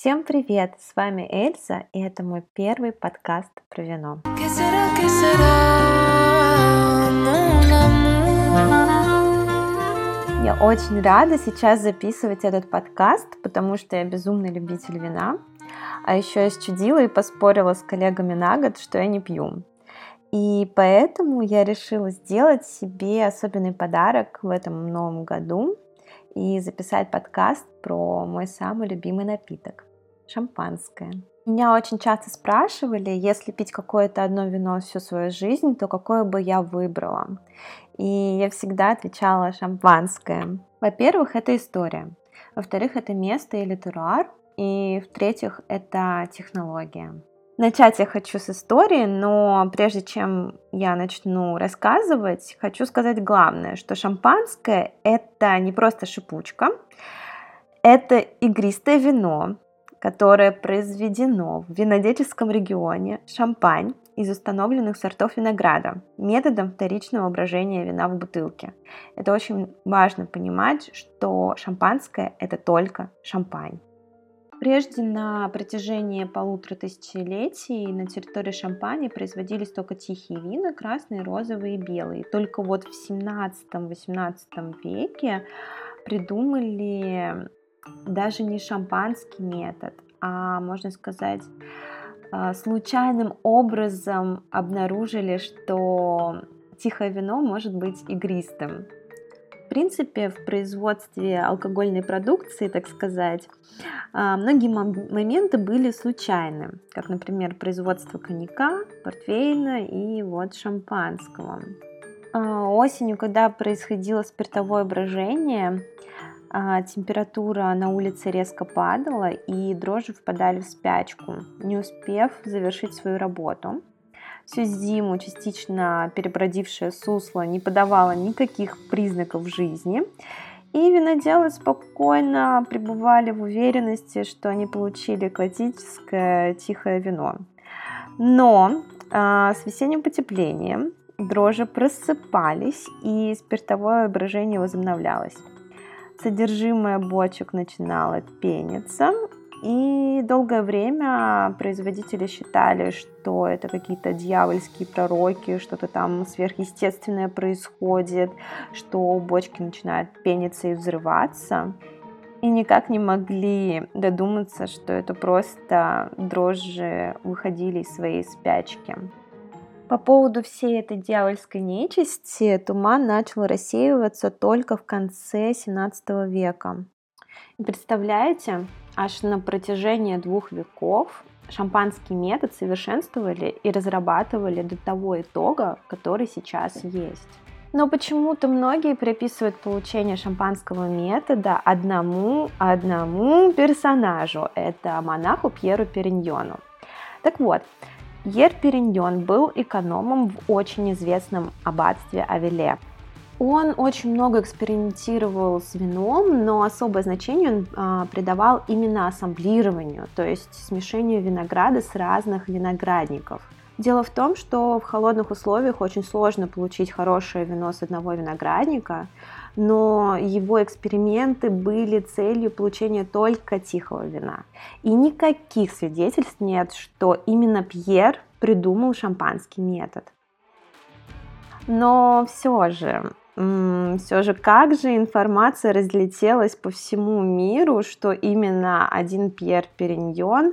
Всем привет! С вами Эльза, и это мой первый подкаст про вино. Я очень рада сейчас записывать этот подкаст, потому что я безумный любитель вина. А еще я счудила и поспорила с коллегами на год, что я не пью. И поэтому я решила сделать себе особенный подарок в этом новом году и записать подкаст про мой самый любимый напиток шампанское. Меня очень часто спрашивали, если пить какое-то одно вино всю свою жизнь, то какое бы я выбрала. И я всегда отвечала шампанское. Во-первых, это история. Во-вторых, это место или теруар. И в-третьих, это технология. Начать я хочу с истории, но прежде чем я начну рассказывать, хочу сказать главное, что шампанское это не просто шипучка, это игристое вино, которое произведено в винодельческом регионе Шампань из установленных сортов винограда методом вторичного брожения вина в бутылке. Это очень важно понимать, что шампанское – это только шампань. Прежде на протяжении полутора тысячелетий на территории Шампани производились только тихие вина, красные, розовые и белые. Только вот в 17-18 веке придумали даже не шампанский метод, а, можно сказать, а, случайным образом обнаружили, что тихое вино может быть игристым. В принципе, в производстве алкогольной продукции, так сказать, а, многие моменты были случайны, как, например, производство коньяка, портвейна и вот шампанского. А, осенью, когда происходило спиртовое брожение, температура на улице резко падала, и дрожжи впадали в спячку, не успев завершить свою работу. Всю зиму частично перебродившее сусло не подавало никаких признаков жизни, и виноделы спокойно пребывали в уверенности, что они получили классическое тихое вино. Но а, с весенним потеплением дрожжи просыпались, и спиртовое брожение возобновлялось содержимое бочек начинало пениться, и долгое время производители считали, что это какие-то дьявольские пророки, что-то там сверхъестественное происходит, что бочки начинают пениться и взрываться. И никак не могли додуматься, что это просто дрожжи выходили из своей спячки. По поводу всей этой дьявольской нечисти туман начал рассеиваться только в конце 17 века. Представляете, аж на протяжении двух веков шампанский метод совершенствовали и разрабатывали до того итога, который сейчас есть. Но почему-то многие приписывают получение шампанского метода одному одному персонажу. Это монаху Пьеру Периньону. Так вот, Пьер Периньон был экономом в очень известном аббатстве Авеле. Он очень много экспериментировал с вином, но особое значение он а, придавал именно ассамблированию, то есть смешению винограда с разных виноградников. Дело в том, что в холодных условиях очень сложно получить хорошее вино с одного виноградника, но его эксперименты были целью получения только тихого вина. И никаких свидетельств нет, что именно Пьер придумал шампанский метод. Но все же, все же, как же информация разлетелась по всему миру, что именно один Пьер Периньон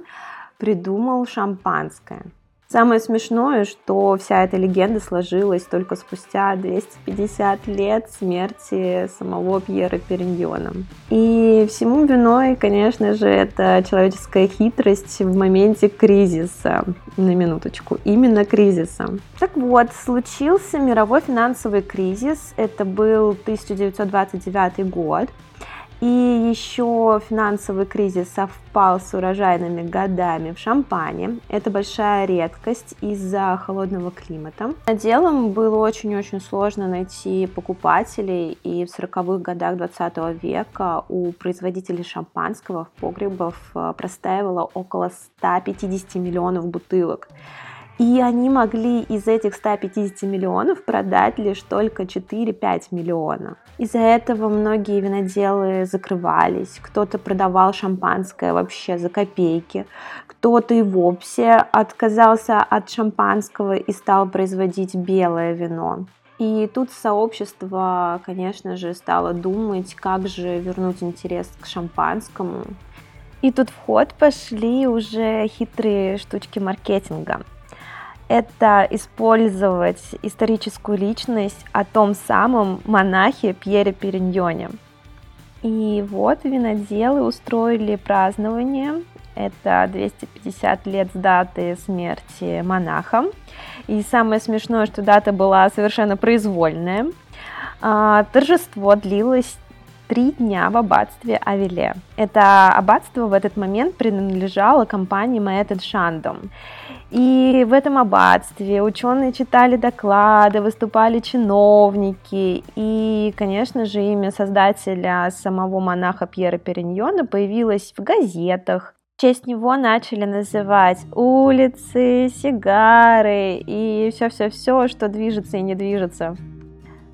придумал шампанское. Самое смешное, что вся эта легенда сложилась только спустя 250 лет смерти самого Пьера Периньона. И всему виной, конечно же, это человеческая хитрость в моменте кризиса. На минуточку. Именно кризиса. Так вот, случился мировой финансовый кризис. Это был 1929 год. И еще финансовый кризис совпал с урожайными годами в Шампане. Это большая редкость из-за холодного климата. Делом было очень-очень сложно найти покупателей, и в 40-х годах 20 века у производителей шампанского в погребах э, простаивало около 150 миллионов бутылок. И они могли из этих 150 миллионов продать лишь только 4-5 миллиона. Из-за этого многие виноделы закрывались, кто-то продавал шампанское вообще за копейки, кто-то и вовсе отказался от шампанского и стал производить белое вино. И тут сообщество, конечно же, стало думать, как же вернуть интерес к шампанскому. И тут в ход пошли уже хитрые штучки маркетинга это использовать историческую личность о том самом монахе Пьере Периньоне. И вот виноделы устроили празднование. Это 250 лет с даты смерти монаха. И самое смешное, что дата была совершенно произвольная. А, торжество длилось три дня в аббатстве Авиле. Это аббатство в этот момент принадлежало компании Маэтед Шандом. И в этом аббатстве ученые читали доклады, выступали чиновники, и, конечно же, имя создателя самого монаха Пьера Периньона появилось в газетах. В честь него начали называть улицы, сигары и все-все-все, что движется и не движется.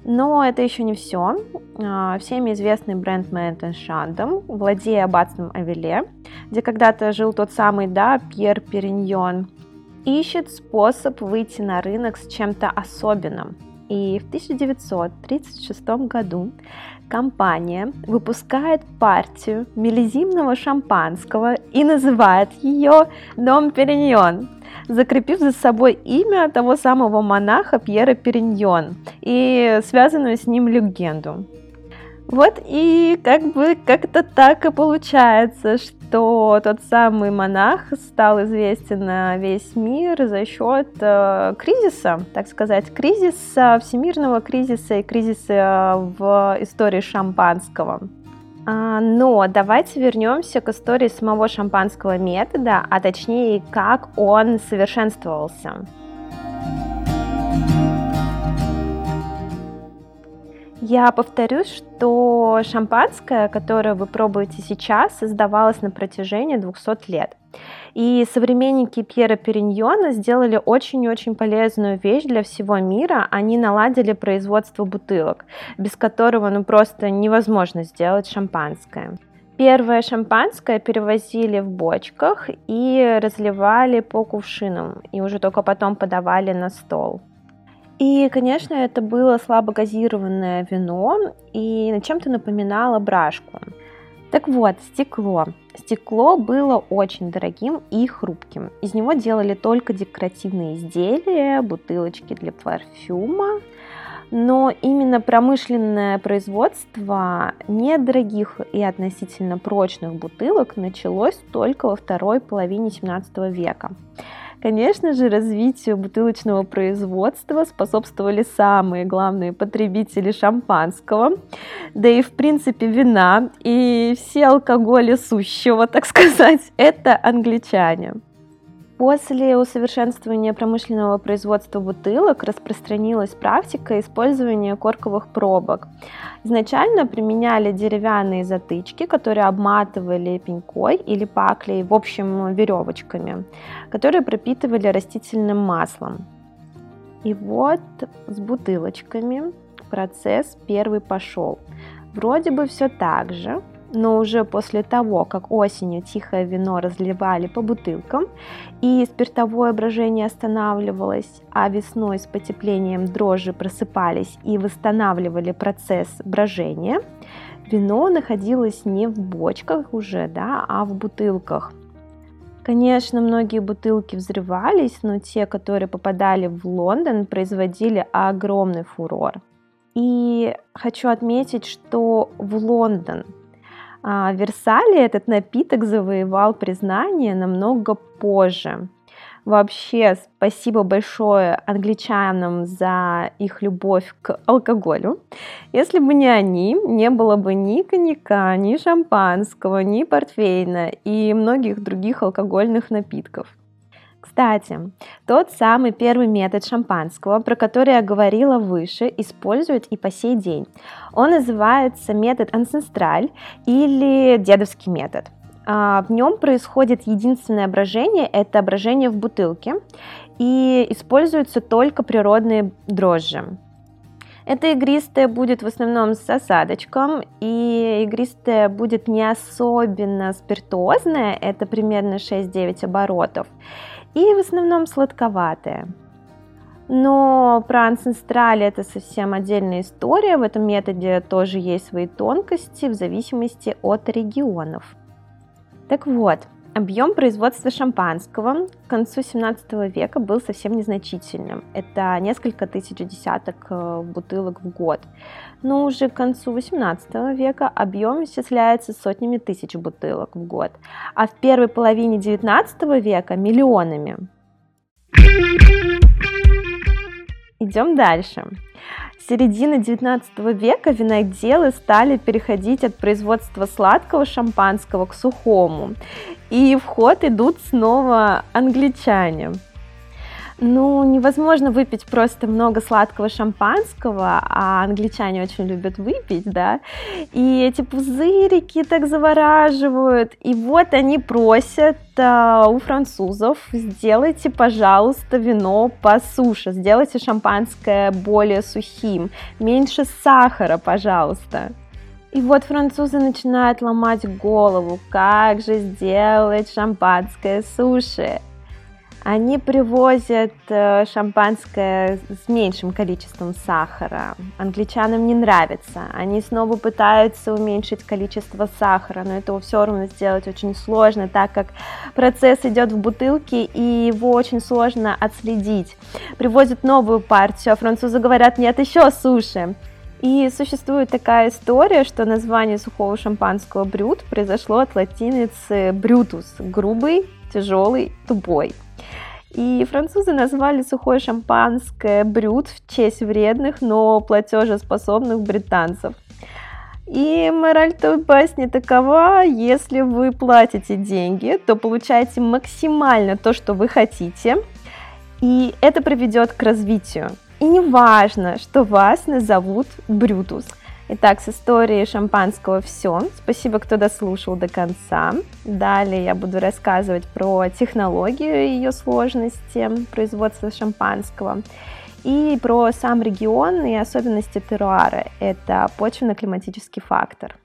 Но это еще не все. А, всеми известный бренд Мэнтон Шандом, владея аббатством Авеле, где когда-то жил тот самый, да, Пьер Периньон, ищет способ выйти на рынок с чем-то особенным. И в 1936 году компания выпускает партию мелизимного шампанского и называет ее Дом Периньон, закрепив за собой имя того самого монаха Пьера Периньон и связанную с ним легенду. Вот и как бы как-то так и получается, что тот самый монах стал известен на весь мир за счет э, кризиса, так сказать, кризиса, всемирного кризиса и кризиса в истории шампанского. А, но давайте вернемся к истории самого шампанского метода, а точнее, как он совершенствовался. Я повторюсь, что шампанское, которое вы пробуете сейчас, создавалось на протяжении 200 лет. И современники Пьера Периньона сделали очень-очень полезную вещь для всего мира. Они наладили производство бутылок, без которого ну просто невозможно сделать шампанское. Первое шампанское перевозили в бочках и разливали по кувшинам, и уже только потом подавали на стол. И, конечно, это было слабогазированное вино и чем-то напоминало брашку. Так вот, стекло. Стекло было очень дорогим и хрупким. Из него делали только декоративные изделия, бутылочки для парфюма. Но именно промышленное производство недорогих и относительно прочных бутылок началось только во второй половине 17 века. Конечно же, развитию бутылочного производства способствовали самые главные потребители шампанского, да и в принципе вина и все алкоголи сущего, так сказать, это англичане. После усовершенствования промышленного производства бутылок распространилась практика использования корковых пробок. Изначально применяли деревянные затычки, которые обматывали пенькой или паклей, в общем, веревочками, которые пропитывали растительным маслом. И вот с бутылочками процесс первый пошел. Вроде бы все так же, но уже после того, как осенью тихое вино разливали по бутылкам и спиртовое брожение останавливалось, а весной с потеплением дрожжи просыпались и восстанавливали процесс брожения, вино находилось не в бочках уже, да, а в бутылках. Конечно, многие бутылки взрывались, но те, которые попадали в Лондон, производили огромный фурор. И хочу отметить, что в Лондон в Версале этот напиток завоевал признание намного позже. Вообще, спасибо большое англичанам за их любовь к алкоголю. Если бы не они, не было бы ни коньяка, ни шампанского, ни портвейна и многих других алкогольных напитков. Кстати, тот самый первый метод шампанского, про который я говорила выше, используют и по сей день. Он называется метод ансестраль или дедовский метод. А, в нем происходит единственное брожение, это брожение в бутылке. и используются только природные дрожжи. Это игристое будет в основном с осадочком, и игристое будет не особенно спиртозное, это примерно 6-9 оборотов, и в основном сладковатое. Но про ансестрали это совсем отдельная история, в этом методе тоже есть свои тонкости в зависимости от регионов. Так вот, Объем производства шампанского к концу 17 века был совсем незначительным. Это несколько тысяч десяток э, бутылок в год. Но уже к концу 18 века объем исчисляется сотнями тысяч бутылок в год, а в первой половине 19 века миллионами. Идем дальше. С середины 19 века виноделы стали переходить от производства сладкого шампанского к сухому. И в ход идут снова англичане. Ну, невозможно выпить просто много сладкого шампанского, а англичане очень любят выпить, да, и эти пузырики так завораживают, и вот они просят э, у французов, сделайте, пожалуйста, вино по суше, сделайте шампанское более сухим, меньше сахара, пожалуйста. И вот французы начинают ломать голову, как же сделать шампанское суши они привозят э, шампанское с меньшим количеством сахара. Англичанам не нравится. Они снова пытаются уменьшить количество сахара, но этого все равно сделать очень сложно, так как процесс идет в бутылке и его очень сложно отследить. Привозят новую партию, а французы говорят, нет, еще суши. И существует такая история, что название сухого шампанского брют произошло от латиницы брютус – грубый, тяжелый, тупой. И французы назвали сухое шампанское брют в честь вредных, но платежеспособных британцев. И мораль той басни такова, если вы платите деньги, то получаете максимально то, что вы хотите, и это приведет к развитию. И не важно, что вас назовут Брютус – Итак, с историей шампанского все. Спасибо, кто дослушал до конца. Далее я буду рассказывать про технологию ее сложности производства шампанского и про сам регион и особенности теруара. Это почвенно-климатический фактор.